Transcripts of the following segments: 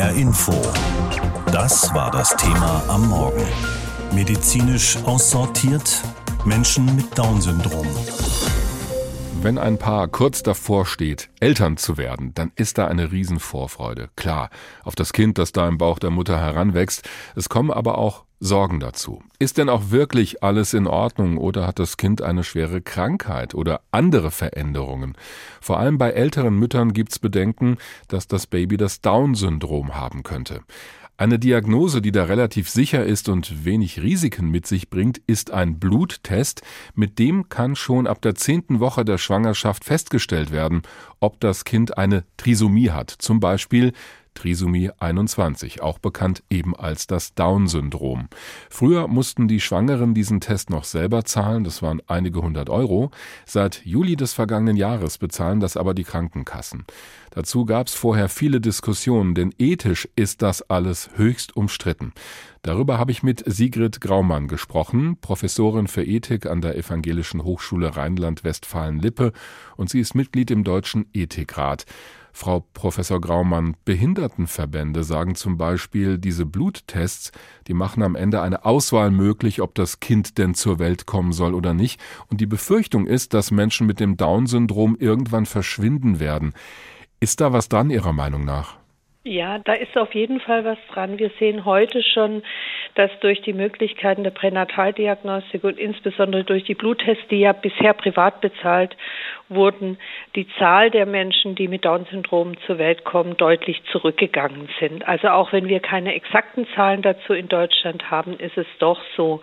HR Info. Das war das Thema am Morgen. Medizinisch aussortiert Menschen mit Down-Syndrom. Wenn ein Paar kurz davor steht, Eltern zu werden, dann ist da eine Riesenvorfreude. Klar, auf das Kind, das da im Bauch der Mutter heranwächst. Es kommen aber auch Sorgen dazu. Ist denn auch wirklich alles in Ordnung oder hat das Kind eine schwere Krankheit oder andere Veränderungen? Vor allem bei älteren Müttern gibt's Bedenken, dass das Baby das Down-Syndrom haben könnte. Eine Diagnose, die da relativ sicher ist und wenig Risiken mit sich bringt, ist ein Bluttest. Mit dem kann schon ab der zehnten Woche der Schwangerschaft festgestellt werden, ob das Kind eine Trisomie hat. Zum Beispiel Trisomie 21, auch bekannt eben als das Down-Syndrom. Früher mussten die Schwangeren diesen Test noch selber zahlen, das waren einige hundert Euro. Seit Juli des vergangenen Jahres bezahlen das aber die Krankenkassen. Dazu gab es vorher viele Diskussionen, denn ethisch ist das alles höchst umstritten. Darüber habe ich mit Sigrid Graumann gesprochen, Professorin für Ethik an der Evangelischen Hochschule Rheinland-Westfalen-Lippe und sie ist Mitglied im Deutschen Ethikrat. Frau Professor Graumann, Behindertenverbände sagen zum Beispiel, diese Bluttests, die machen am Ende eine Auswahl möglich, ob das Kind denn zur Welt kommen soll oder nicht. Und die Befürchtung ist, dass Menschen mit dem Down-Syndrom irgendwann verschwinden werden. Ist da was dran Ihrer Meinung nach? Ja, da ist auf jeden Fall was dran. Wir sehen heute schon, dass durch die Möglichkeiten der Pränataldiagnostik und insbesondere durch die Bluttests, die ja bisher privat bezahlt wurden, die Zahl der Menschen, die mit Down-Syndrom zur Welt kommen, deutlich zurückgegangen sind. Also auch wenn wir keine exakten Zahlen dazu in Deutschland haben, ist es doch so,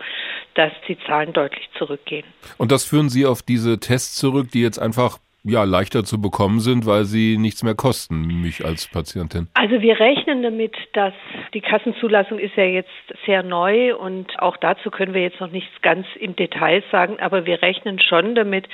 dass die Zahlen deutlich zurückgehen. Und das führen Sie auf diese Tests zurück, die jetzt einfach ja, leichter zu bekommen sind, weil sie nichts mehr kosten, mich als Patientin? Also wir rechnen damit, dass die Kassenzulassung ist ja jetzt sehr neu und auch dazu können wir jetzt noch nichts ganz im Detail sagen, aber wir rechnen schon damit,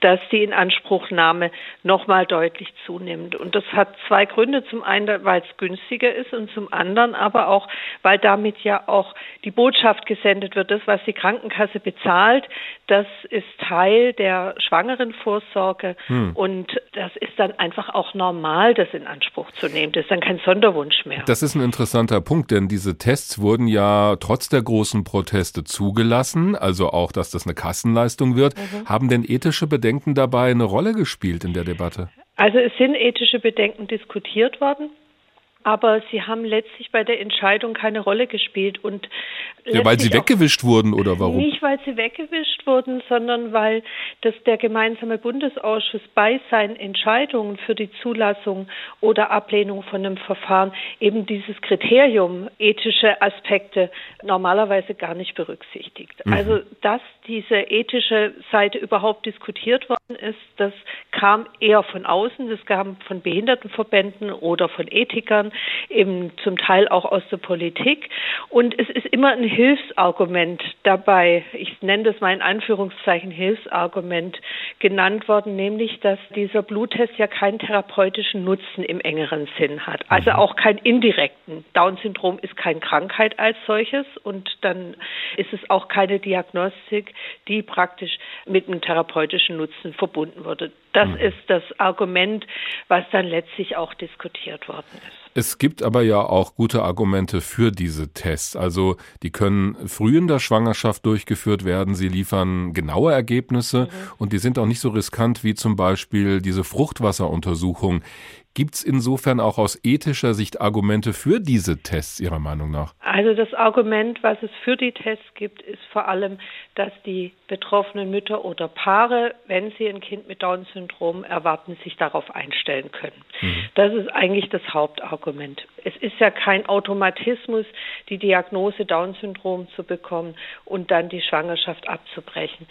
dass die Inanspruchnahme nochmal deutlich zunimmt. Und das hat zwei Gründe. Zum einen, weil es günstiger ist und zum anderen aber auch, weil damit ja auch die Botschaft gesendet wird, das, was die Krankenkasse bezahlt, das ist Teil der Schwangerenvorsorge. Hm. Und das ist dann einfach auch normal, das in Anspruch zu nehmen. Das ist dann kein Sonderwunsch mehr. Das ist ein interessanter Punkt, denn diese Tests wurden ja trotz der großen Proteste zugelassen, also auch, dass das eine Kassenleistung wird. Mhm. Haben denn ethische Bedenken dabei eine Rolle gespielt in der Debatte? Also es sind ethische Bedenken diskutiert worden aber sie haben letztlich bei der Entscheidung keine Rolle gespielt und ja, weil sie weggewischt wurden oder warum? Nicht weil sie weggewischt wurden, sondern weil das der gemeinsame Bundesausschuss bei seinen Entscheidungen für die Zulassung oder Ablehnung von einem Verfahren eben dieses Kriterium ethische Aspekte normalerweise gar nicht berücksichtigt. Mhm. Also dass diese ethische Seite überhaupt diskutiert worden ist, das kam eher von außen, das kam von Behindertenverbänden oder von Ethikern eben zum Teil auch aus der Politik. Und es ist immer ein Hilfsargument dabei, ich nenne das mal in Anführungszeichen Hilfsargument genannt worden, nämlich, dass dieser Bluttest ja keinen therapeutischen Nutzen im engeren Sinn hat. Also mhm. auch keinen indirekten. Down-Syndrom ist keine Krankheit als solches und dann ist es auch keine Diagnostik, die praktisch mit einem therapeutischen Nutzen verbunden wurde. Das mhm. ist das Argument, was dann letztlich auch diskutiert worden ist. Es gibt aber ja auch gute Argumente für diese Tests. Also die können früh in der Schwangerschaft durchgeführt werden. Sie liefern genaue Ergebnisse mhm. und die sind auch nicht so riskant wie zum Beispiel diese Fruchtwasseruntersuchung. Gibt es insofern auch aus ethischer Sicht Argumente für diese Tests Ihrer Meinung nach? Also das Argument, was es für die Tests gibt, ist vor allem, dass die betroffenen Mütter oder Paare, wenn sie ein Kind mit Down-Syndrom erwarten, sich darauf einstellen können. Mhm. Das ist eigentlich das Hauptargument. Es ist ja kein Automatismus, die Diagnose Down-Syndrom zu bekommen und dann die Schwangerschaft abzubrechen.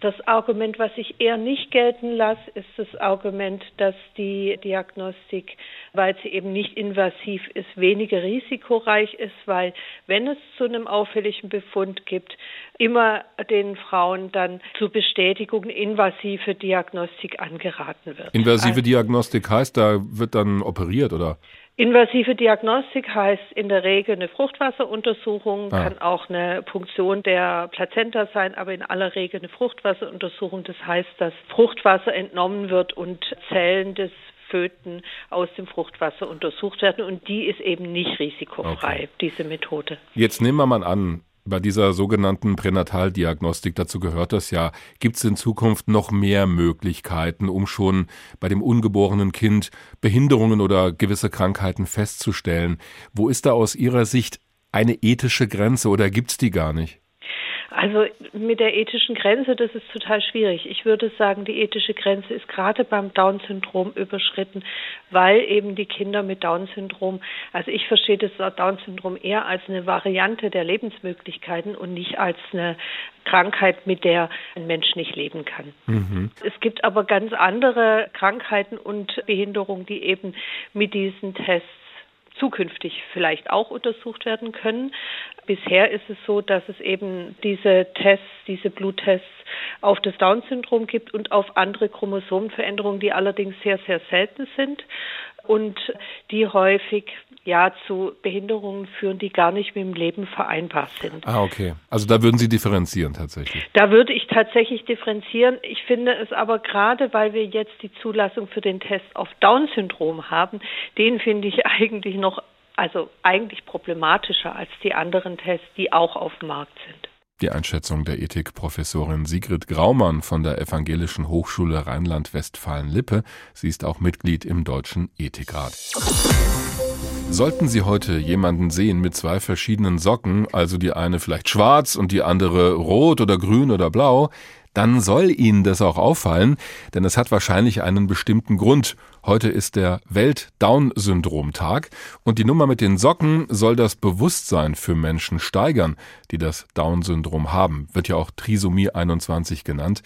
Das Argument, was ich eher nicht gelten lasse, ist das Argument, dass die Diagnose Diagnostik, weil sie eben nicht invasiv ist, weniger risikoreich ist, weil wenn es zu einem auffälligen Befund gibt, immer den Frauen dann zur Bestätigung invasive Diagnostik angeraten wird. Invasive also, Diagnostik heißt, da wird dann operiert oder? Invasive Diagnostik heißt in der Regel eine Fruchtwasseruntersuchung, ah. kann auch eine Punktion der Plazenta sein, aber in aller Regel eine Fruchtwasseruntersuchung. Das heißt, dass Fruchtwasser entnommen wird und Zellen des Föten aus dem Fruchtwasser untersucht werden und die ist eben nicht risikofrei, okay. diese Methode. Jetzt nehmen wir mal an, bei dieser sogenannten Pränataldiagnostik, dazu gehört das ja, gibt es in Zukunft noch mehr Möglichkeiten, um schon bei dem ungeborenen Kind Behinderungen oder gewisse Krankheiten festzustellen. Wo ist da aus Ihrer Sicht eine ethische Grenze oder gibt es die gar nicht? Also mit der ethischen Grenze, das ist total schwierig. Ich würde sagen, die ethische Grenze ist gerade beim Down-Syndrom überschritten, weil eben die Kinder mit Down-Syndrom, also ich verstehe das Down-Syndrom eher als eine Variante der Lebensmöglichkeiten und nicht als eine Krankheit, mit der ein Mensch nicht leben kann. Mhm. Es gibt aber ganz andere Krankheiten und Behinderungen, die eben mit diesen Tests zukünftig vielleicht auch untersucht werden können. Bisher ist es so, dass es eben diese Tests, diese Bluttests auf das Down-Syndrom gibt und auf andere Chromosomenveränderungen, die allerdings sehr, sehr selten sind und die häufig ja zu Behinderungen führen, die gar nicht mit dem Leben vereinbar sind. Ah, okay. Also da würden Sie differenzieren tatsächlich. Da würde ich tatsächlich differenzieren. Ich finde es aber gerade, weil wir jetzt die Zulassung für den Test auf Down-Syndrom haben, den finde ich eigentlich noch also eigentlich problematischer als die anderen Tests, die auch auf dem Markt sind. Die Einschätzung der Ethikprofessorin Sigrid Graumann von der Evangelischen Hochschule Rheinland-Westfalen-Lippe. Sie ist auch Mitglied im Deutschen Ethikrat. Sollten Sie heute jemanden sehen mit zwei verschiedenen Socken, also die eine vielleicht schwarz und die andere rot oder grün oder blau, dann soll Ihnen das auch auffallen, denn es hat wahrscheinlich einen bestimmten Grund. Heute ist der Welt-Down-Syndrom-Tag und die Nummer mit den Socken soll das Bewusstsein für Menschen steigern, die das Down-Syndrom haben. Wird ja auch Trisomie 21 genannt.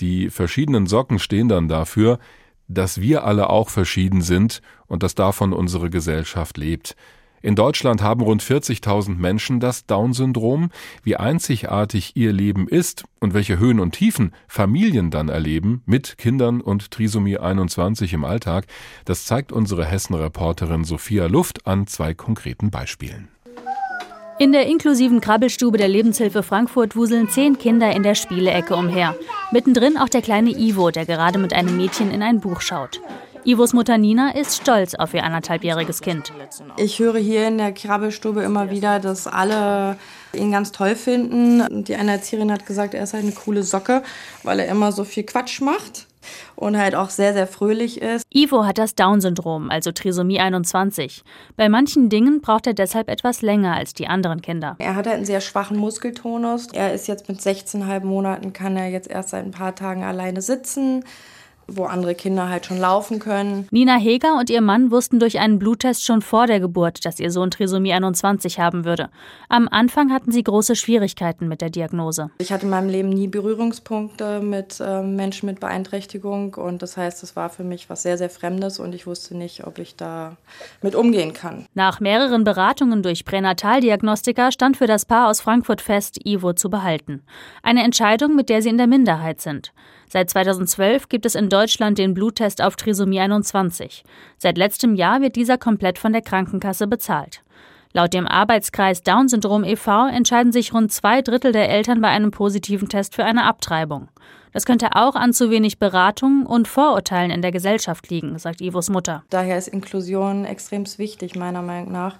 Die verschiedenen Socken stehen dann dafür, dass wir alle auch verschieden sind und dass davon unsere Gesellschaft lebt. In Deutschland haben rund 40.000 Menschen das Down-Syndrom. Wie einzigartig ihr Leben ist und welche Höhen und Tiefen Familien dann erleben mit Kindern und Trisomie 21 im Alltag, das zeigt unsere Hessen-Reporterin Sophia Luft an zwei konkreten Beispielen. In der inklusiven Krabbelstube der Lebenshilfe Frankfurt wuseln zehn Kinder in der Spielecke umher. Mittendrin auch der kleine Ivo, der gerade mit einem Mädchen in ein Buch schaut. Ivos Mutter Nina ist stolz auf ihr anderthalbjähriges Kind. Ich höre hier in der Krabbelstube immer wieder, dass alle ihn ganz toll finden. Die eine Erzieherin hat gesagt, er ist halt eine coole Socke, weil er immer so viel Quatsch macht und halt auch sehr, sehr fröhlich ist. Ivo hat das Down-Syndrom, also Trisomie 21. Bei manchen Dingen braucht er deshalb etwas länger als die anderen Kinder. Er hat halt einen sehr schwachen Muskeltonus. Er ist jetzt mit 16,5 Monaten, kann er jetzt erst seit ein paar Tagen alleine sitzen wo andere Kinder halt schon laufen können. Nina Heger und ihr Mann wussten durch einen Bluttest schon vor der Geburt, dass ihr Sohn Trisomie 21 haben würde. Am Anfang hatten sie große Schwierigkeiten mit der Diagnose. Ich hatte in meinem Leben nie Berührungspunkte mit äh, Menschen mit Beeinträchtigung und das heißt, es war für mich was sehr, sehr Fremdes und ich wusste nicht, ob ich da mit umgehen kann. Nach mehreren Beratungen durch Pränataldiagnostiker stand für das Paar aus Frankfurt fest, Ivo zu behalten. Eine Entscheidung, mit der sie in der Minderheit sind. Seit 2012 gibt es in Deutschland den Bluttest auf Trisomie 21. Seit letztem Jahr wird dieser komplett von der Krankenkasse bezahlt. Laut dem Arbeitskreis Down-Syndrom e.V. entscheiden sich rund zwei Drittel der Eltern bei einem positiven Test für eine Abtreibung. Das könnte auch an zu wenig Beratung und Vorurteilen in der Gesellschaft liegen, sagt Ivos Mutter. Daher ist Inklusion extrem wichtig, meiner Meinung nach.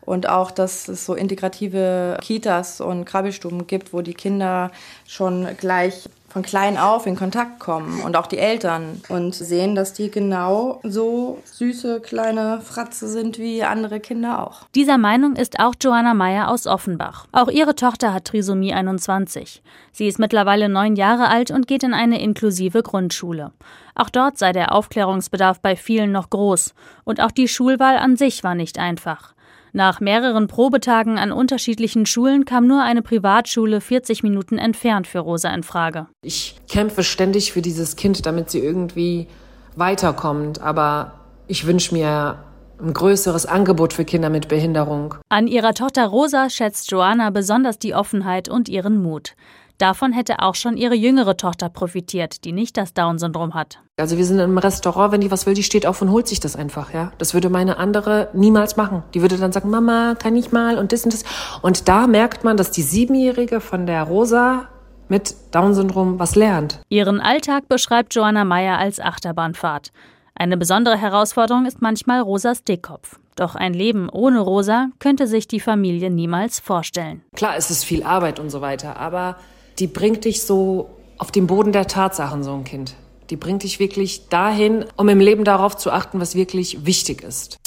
Und auch, dass es so integrative Kitas und Krabbelstuben gibt, wo die Kinder schon gleich von klein auf in Kontakt kommen und auch die Eltern und sehen, dass die genau so süße kleine Fratze sind wie andere Kinder auch. Dieser Meinung ist auch Joanna Meyer aus Offenbach. Auch ihre Tochter hat Trisomie 21. Sie ist mittlerweile neun Jahre alt und geht in eine inklusive Grundschule. Auch dort sei der Aufklärungsbedarf bei vielen noch groß. Und auch die Schulwahl an sich war nicht einfach. Nach mehreren Probetagen an unterschiedlichen Schulen kam nur eine Privatschule 40 Minuten entfernt für Rosa in Frage. Ich kämpfe ständig für dieses Kind, damit sie irgendwie weiterkommt, aber ich wünsche mir ein größeres Angebot für Kinder mit Behinderung. An ihrer Tochter Rosa schätzt Joanna besonders die Offenheit und ihren Mut. Davon hätte auch schon ihre jüngere Tochter profitiert, die nicht das Down-Syndrom hat. Also wir sind im Restaurant, wenn die was will, die steht auf und holt sich das einfach, ja. Das würde meine andere niemals machen. Die würde dann sagen, Mama, kann ich mal und das und das. Und da merkt man, dass die Siebenjährige von der Rosa mit Down-Syndrom was lernt. Ihren Alltag beschreibt Joanna Meyer als Achterbahnfahrt. Eine besondere Herausforderung ist manchmal Rosas Dickkopf. Doch ein Leben ohne Rosa könnte sich die Familie niemals vorstellen. Klar, es ist viel Arbeit und so weiter, aber die bringt dich so auf den Boden der Tatsachen, so ein Kind. Die bringt dich wirklich dahin, um im Leben darauf zu achten, was wirklich wichtig ist.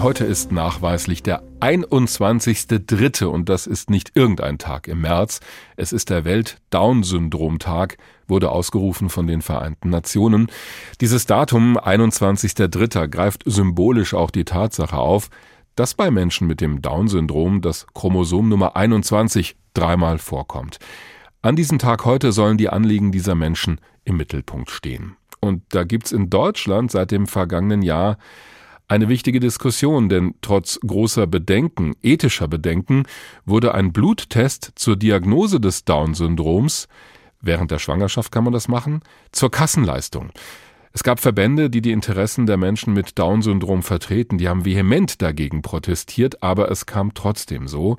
Heute ist nachweislich der 21.3. und das ist nicht irgendein Tag im März. Es ist der Welt-Down-Syndrom-Tag, wurde ausgerufen von den Vereinten Nationen. Dieses Datum, 21.3., greift symbolisch auch die Tatsache auf, dass bei Menschen mit dem Down-Syndrom das Chromosom Nummer 21 dreimal vorkommt. An diesem Tag heute sollen die Anliegen dieser Menschen im Mittelpunkt stehen. Und da gibt's in Deutschland seit dem vergangenen Jahr eine wichtige Diskussion, denn trotz großer Bedenken, ethischer Bedenken, wurde ein Bluttest zur Diagnose des Down-Syndroms während der Schwangerschaft kann man das machen, zur Kassenleistung. Es gab Verbände, die die Interessen der Menschen mit Down-Syndrom vertreten, die haben vehement dagegen protestiert, aber es kam trotzdem so.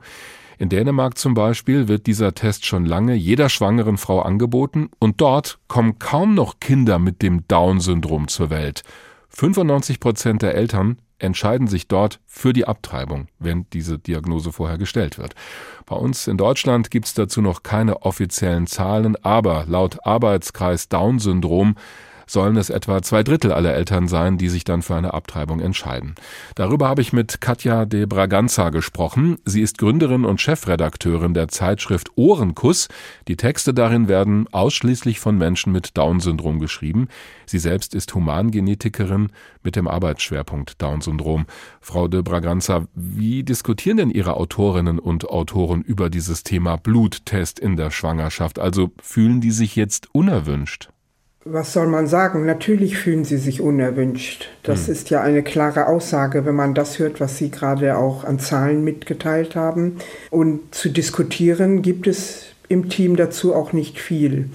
In Dänemark zum Beispiel wird dieser Test schon lange jeder schwangeren Frau angeboten und dort kommen kaum noch Kinder mit dem Down-Syndrom zur Welt. 95 Prozent der Eltern entscheiden sich dort für die Abtreibung, wenn diese Diagnose vorher gestellt wird. Bei uns in Deutschland gibt es dazu noch keine offiziellen Zahlen, aber laut Arbeitskreis Down-Syndrom sollen es etwa zwei Drittel aller Eltern sein, die sich dann für eine Abtreibung entscheiden. Darüber habe ich mit Katja de Braganza gesprochen. Sie ist Gründerin und Chefredakteurin der Zeitschrift Ohrenkuss. Die Texte darin werden ausschließlich von Menschen mit Down-Syndrom geschrieben. Sie selbst ist Humangenetikerin mit dem Arbeitsschwerpunkt Down-Syndrom. Frau de Braganza, wie diskutieren denn Ihre Autorinnen und Autoren über dieses Thema Bluttest in der Schwangerschaft? Also fühlen die sich jetzt unerwünscht? Was soll man sagen? Natürlich fühlen sie sich unerwünscht. Das hm. ist ja eine klare Aussage, wenn man das hört, was Sie gerade auch an Zahlen mitgeteilt haben. Und zu diskutieren gibt es im Team dazu auch nicht viel.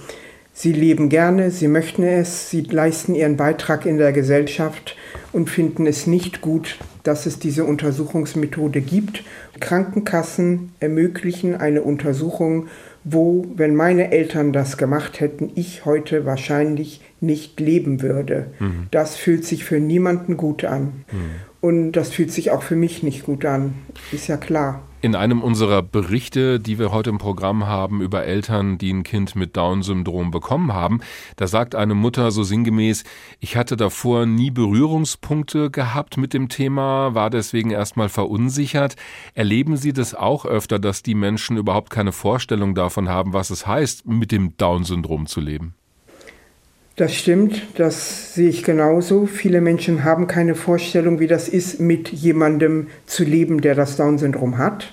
Sie leben gerne, sie möchten es, sie leisten ihren Beitrag in der Gesellschaft und finden es nicht gut, dass es diese Untersuchungsmethode gibt. Krankenkassen ermöglichen eine Untersuchung wo, wenn meine Eltern das gemacht hätten, ich heute wahrscheinlich nicht leben würde. Mhm. Das fühlt sich für niemanden gut an. Mhm. Und das fühlt sich auch für mich nicht gut an. Ist ja klar. In einem unserer Berichte, die wir heute im Programm haben über Eltern, die ein Kind mit Down-Syndrom bekommen haben, da sagt eine Mutter so sinngemäß, ich hatte davor nie Berührungspunkte gehabt mit dem Thema, war deswegen erstmal verunsichert. Erleben Sie das auch öfter, dass die Menschen überhaupt keine Vorstellung davon haben, was es heißt, mit dem Down-Syndrom zu leben? Das stimmt, das sehe ich genauso. Viele Menschen haben keine Vorstellung, wie das ist, mit jemandem zu leben, der das Down-Syndrom hat.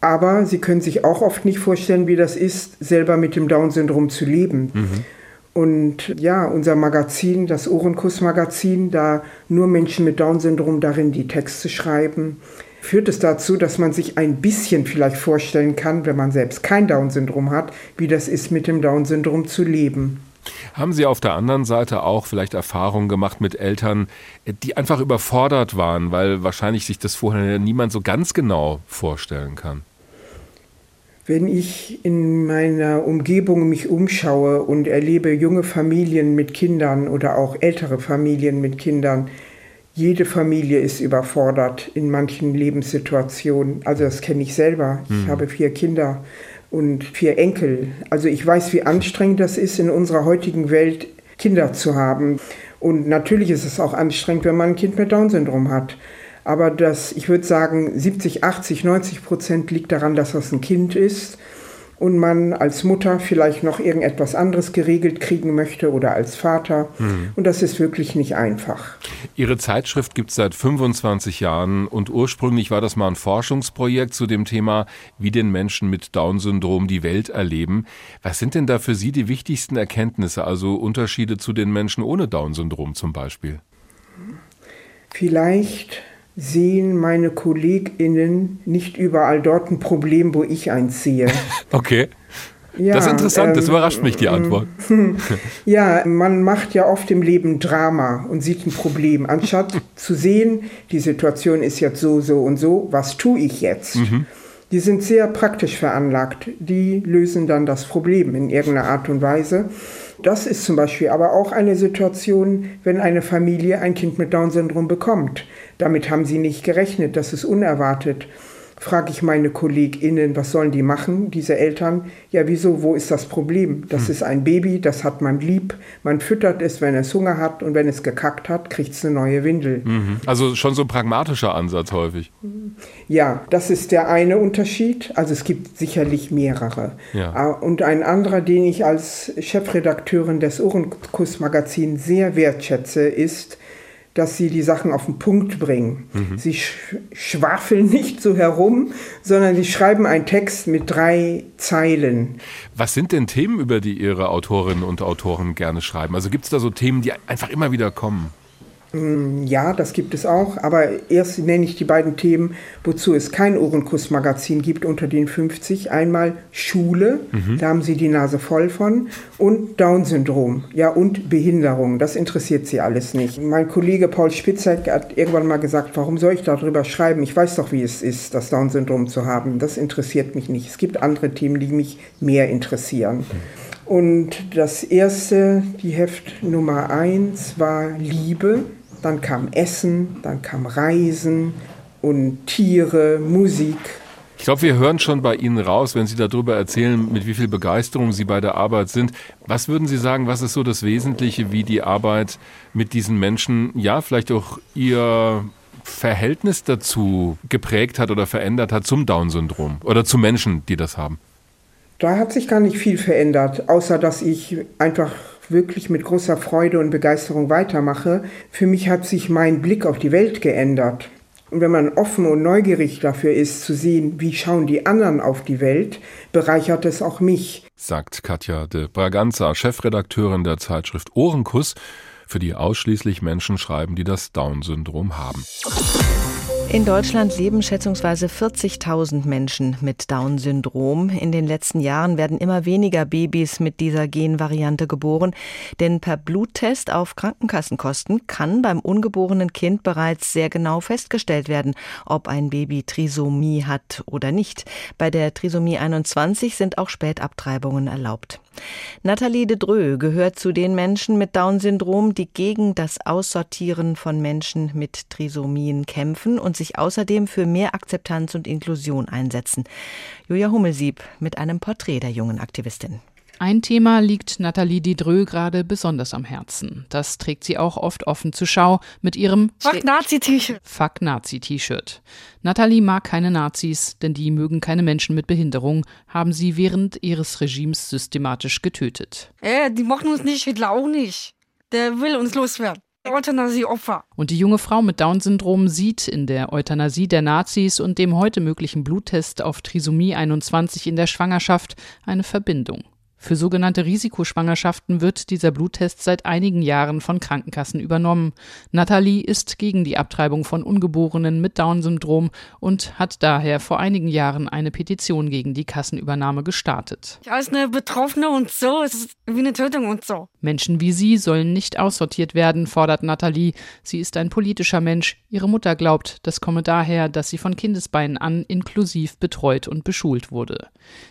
Aber sie können sich auch oft nicht vorstellen, wie das ist, selber mit dem Down-Syndrom zu leben. Mhm. Und ja, unser Magazin, das Ohrenkuss-Magazin, da nur Menschen mit Down-Syndrom darin die Texte schreiben, führt es dazu, dass man sich ein bisschen vielleicht vorstellen kann, wenn man selbst kein Down-Syndrom hat, wie das ist, mit dem Down-Syndrom zu leben. Haben Sie auf der anderen Seite auch vielleicht Erfahrungen gemacht mit Eltern, die einfach überfordert waren, weil wahrscheinlich sich das vorher niemand so ganz genau vorstellen kann? Wenn ich in meiner Umgebung mich umschaue und erlebe junge Familien mit Kindern oder auch ältere Familien mit Kindern, jede Familie ist überfordert in manchen Lebenssituationen. Also das kenne ich selber. Ich hm. habe vier Kinder und vier Enkel. Also ich weiß, wie anstrengend das ist, in unserer heutigen Welt Kinder zu haben. Und natürlich ist es auch anstrengend, wenn man ein Kind mit Down-Syndrom hat. Aber das, ich würde sagen, 70, 80, 90 Prozent liegt daran, dass das ein Kind ist und man als Mutter vielleicht noch irgendetwas anderes geregelt kriegen möchte oder als Vater. Mhm. Und das ist wirklich nicht einfach. Ihre Zeitschrift gibt es seit 25 Jahren und ursprünglich war das mal ein Forschungsprojekt zu dem Thema, wie den Menschen mit Down-Syndrom die Welt erleben. Was sind denn da für Sie die wichtigsten Erkenntnisse, also Unterschiede zu den Menschen ohne Down-Syndrom zum Beispiel? Vielleicht sehen meine KollegInnen nicht überall dort ein Problem, wo ich eins sehe. okay. Ja, das ist interessant, ähm, das überrascht mich, die Antwort. Ja, man macht ja oft im Leben Drama und sieht ein Problem. Anstatt zu sehen, die Situation ist jetzt so, so und so, was tue ich jetzt? Mhm. Die sind sehr praktisch veranlagt. Die lösen dann das Problem in irgendeiner Art und Weise. Das ist zum Beispiel aber auch eine Situation, wenn eine Familie ein Kind mit Down-Syndrom bekommt. Damit haben sie nicht gerechnet, das ist unerwartet frage ich meine KollegInnen, was sollen die machen, diese Eltern? Ja, wieso, wo ist das Problem? Das hm. ist ein Baby, das hat man lieb, man füttert es, wenn es Hunger hat und wenn es gekackt hat, kriegt es eine neue Windel. Mhm. Also schon so ein pragmatischer Ansatz häufig. Ja, das ist der eine Unterschied. Also es gibt sicherlich mehrere. Ja. Ah, und ein anderer, den ich als Chefredakteurin des Ohrenkuss-Magazins sehr wertschätze, ist, dass sie die Sachen auf den Punkt bringen. Mhm. Sie sch schwafeln nicht so herum, sondern sie schreiben einen Text mit drei Zeilen. Was sind denn Themen, über die Ihre Autorinnen und Autoren gerne schreiben? Also gibt es da so Themen, die einfach immer wieder kommen? Mm, ja, das gibt es auch, aber erst nenne ich die beiden Themen, wozu es kein Ohrenkuss-Magazin gibt unter den 50. Einmal Schule, mhm. da haben Sie die Nase voll von, und Down-Syndrom, ja, und Behinderung, das interessiert Sie alles nicht. Mein Kollege Paul Spitzek hat irgendwann mal gesagt, warum soll ich darüber schreiben? Ich weiß doch, wie es ist, das Down-Syndrom zu haben. Das interessiert mich nicht. Es gibt andere Themen, die mich mehr interessieren. Mhm. Und das erste, die Heft Nummer eins, war Liebe dann kam Essen, dann kam Reisen und Tiere, Musik. Ich glaube, wir hören schon bei Ihnen raus, wenn Sie darüber erzählen, mit wie viel Begeisterung Sie bei der Arbeit sind. Was würden Sie sagen, was ist so das Wesentliche, wie die Arbeit mit diesen Menschen, ja, vielleicht auch Ihr Verhältnis dazu geprägt hat oder verändert hat zum Down-Syndrom oder zu Menschen, die das haben? Da hat sich gar nicht viel verändert, außer dass ich einfach wirklich mit großer Freude und Begeisterung weitermache. Für mich hat sich mein Blick auf die Welt geändert. Und wenn man offen und neugierig dafür ist, zu sehen, wie schauen die anderen auf die Welt, bereichert es auch mich. Sagt Katja de Braganza, Chefredakteurin der Zeitschrift Ohrenkuss, für die ausschließlich Menschen schreiben, die das Down-Syndrom haben. In Deutschland leben schätzungsweise 40.000 Menschen mit Down-Syndrom. In den letzten Jahren werden immer weniger Babys mit dieser Genvariante geboren, denn per Bluttest auf Krankenkassenkosten kann beim ungeborenen Kind bereits sehr genau festgestellt werden, ob ein Baby Trisomie hat oder nicht. Bei der Trisomie 21 sind auch Spätabtreibungen erlaubt. Nathalie de Dreux gehört zu den Menschen mit Down-Syndrom, die gegen das Aussortieren von Menschen mit Trisomien kämpfen und sich außerdem für mehr Akzeptanz und Inklusion einsetzen. Julia Hummelsieb mit einem Porträt der jungen Aktivistin. Ein Thema liegt Nathalie Didreux gerade besonders am Herzen. Das trägt sie auch oft offen zur Schau mit ihrem Fuck. Fuck Nazi-T-Shirt. Nathalie mag keine Nazis, denn die mögen keine Menschen mit Behinderung, haben sie während ihres Regimes systematisch getötet. Äh, die mochten uns nicht, Hitler auch nicht. Der will uns loswerden. Euthanasie-Opfer. Und die junge Frau mit Down-Syndrom sieht in der Euthanasie der Nazis und dem heute möglichen Bluttest auf Trisomie 21 in der Schwangerschaft eine Verbindung. Für sogenannte Risikoschwangerschaften wird dieser Bluttest seit einigen Jahren von Krankenkassen übernommen. Nathalie ist gegen die Abtreibung von Ungeborenen mit Down-Syndrom und hat daher vor einigen Jahren eine Petition gegen die Kassenübernahme gestartet. Als eine Betroffene und so, es ist wie eine Tötung und so. Menschen wie sie sollen nicht aussortiert werden, fordert Nathalie. Sie ist ein politischer Mensch. Ihre Mutter glaubt, das komme daher, dass sie von Kindesbeinen an inklusiv betreut und beschult wurde.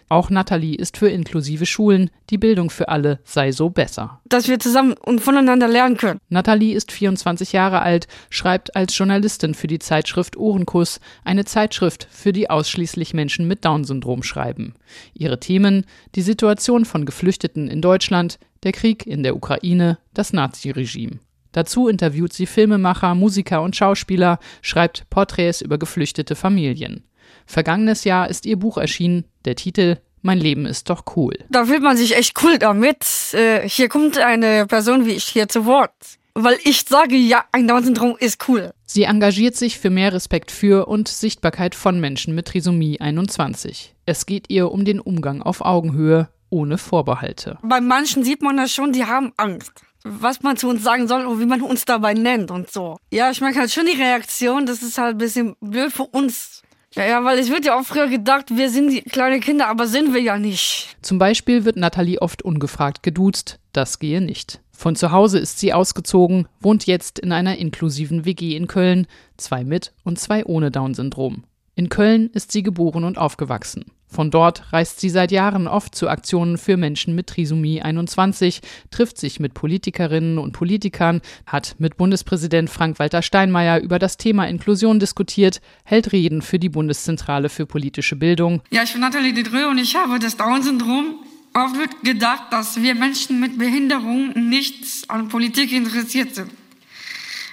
Auch Nathalie ist für inklusive Schulen, die Bildung für alle sei so besser. Dass wir zusammen und voneinander lernen können. Nathalie ist 24 Jahre alt, schreibt als Journalistin für die Zeitschrift Ohrenkuss, eine Zeitschrift, für die ausschließlich Menschen mit Down-Syndrom schreiben. Ihre Themen die Situation von Geflüchteten in Deutschland, der Krieg in der Ukraine, das Naziregime. Dazu interviewt sie Filmemacher, Musiker und Schauspieler, schreibt Porträts über geflüchtete Familien. Vergangenes Jahr ist ihr Buch erschienen, der Titel Mein Leben ist doch cool. Da fühlt man sich echt cool damit. Äh, hier kommt eine Person wie ich hier zu Wort. Weil ich sage, ja, ein Down-Syndrom ist cool. Sie engagiert sich für mehr Respekt für und Sichtbarkeit von Menschen mit Trisomie 21. Es geht ihr um den Umgang auf Augenhöhe, ohne Vorbehalte. Bei manchen sieht man das schon, die haben Angst was man zu uns sagen soll und wie man uns dabei nennt und so. Ja, ich merke halt schon die Reaktion, das ist halt ein bisschen blöd für uns, ja, ja, weil es wird ja auch früher gedacht, wir sind die kleine Kinder, aber sind wir ja nicht. Zum Beispiel wird Nathalie oft ungefragt geduzt. Das gehe nicht. Von zu Hause ist sie ausgezogen, wohnt jetzt in einer inklusiven WG in Köln, zwei mit und zwei ohne Down-Syndrom. In Köln ist sie geboren und aufgewachsen. Von dort reist sie seit Jahren oft zu Aktionen für Menschen mit Trisomie 21, trifft sich mit Politikerinnen und Politikern, hat mit Bundespräsident Frank-Walter Steinmeier über das Thema Inklusion diskutiert, hält Reden für die Bundeszentrale für politische Bildung. Ja, ich bin Nathalie Dedreux und ich habe das Down-Syndrom. Oft wird gedacht, dass wir Menschen mit Behinderung nicht an Politik interessiert sind.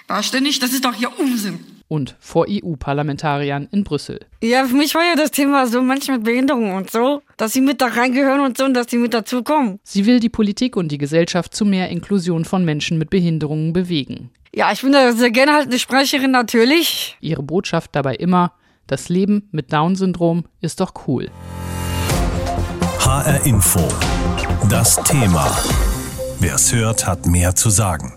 Da ständig, das ist doch hier Unsinn und vor EU-Parlamentariern in Brüssel. Ja, für mich war ja das Thema so Menschen mit Behinderung und so, dass sie mit da reingehören und so und dass sie mit dazu kommen. Sie will die Politik und die Gesellschaft zu mehr Inklusion von Menschen mit Behinderungen bewegen. Ja, ich bin da sehr gerne halt eine Sprecherin natürlich. Ihre Botschaft dabei immer, das Leben mit Down-Syndrom ist doch cool. HR Info. Das Thema. Wer es hört, hat mehr zu sagen.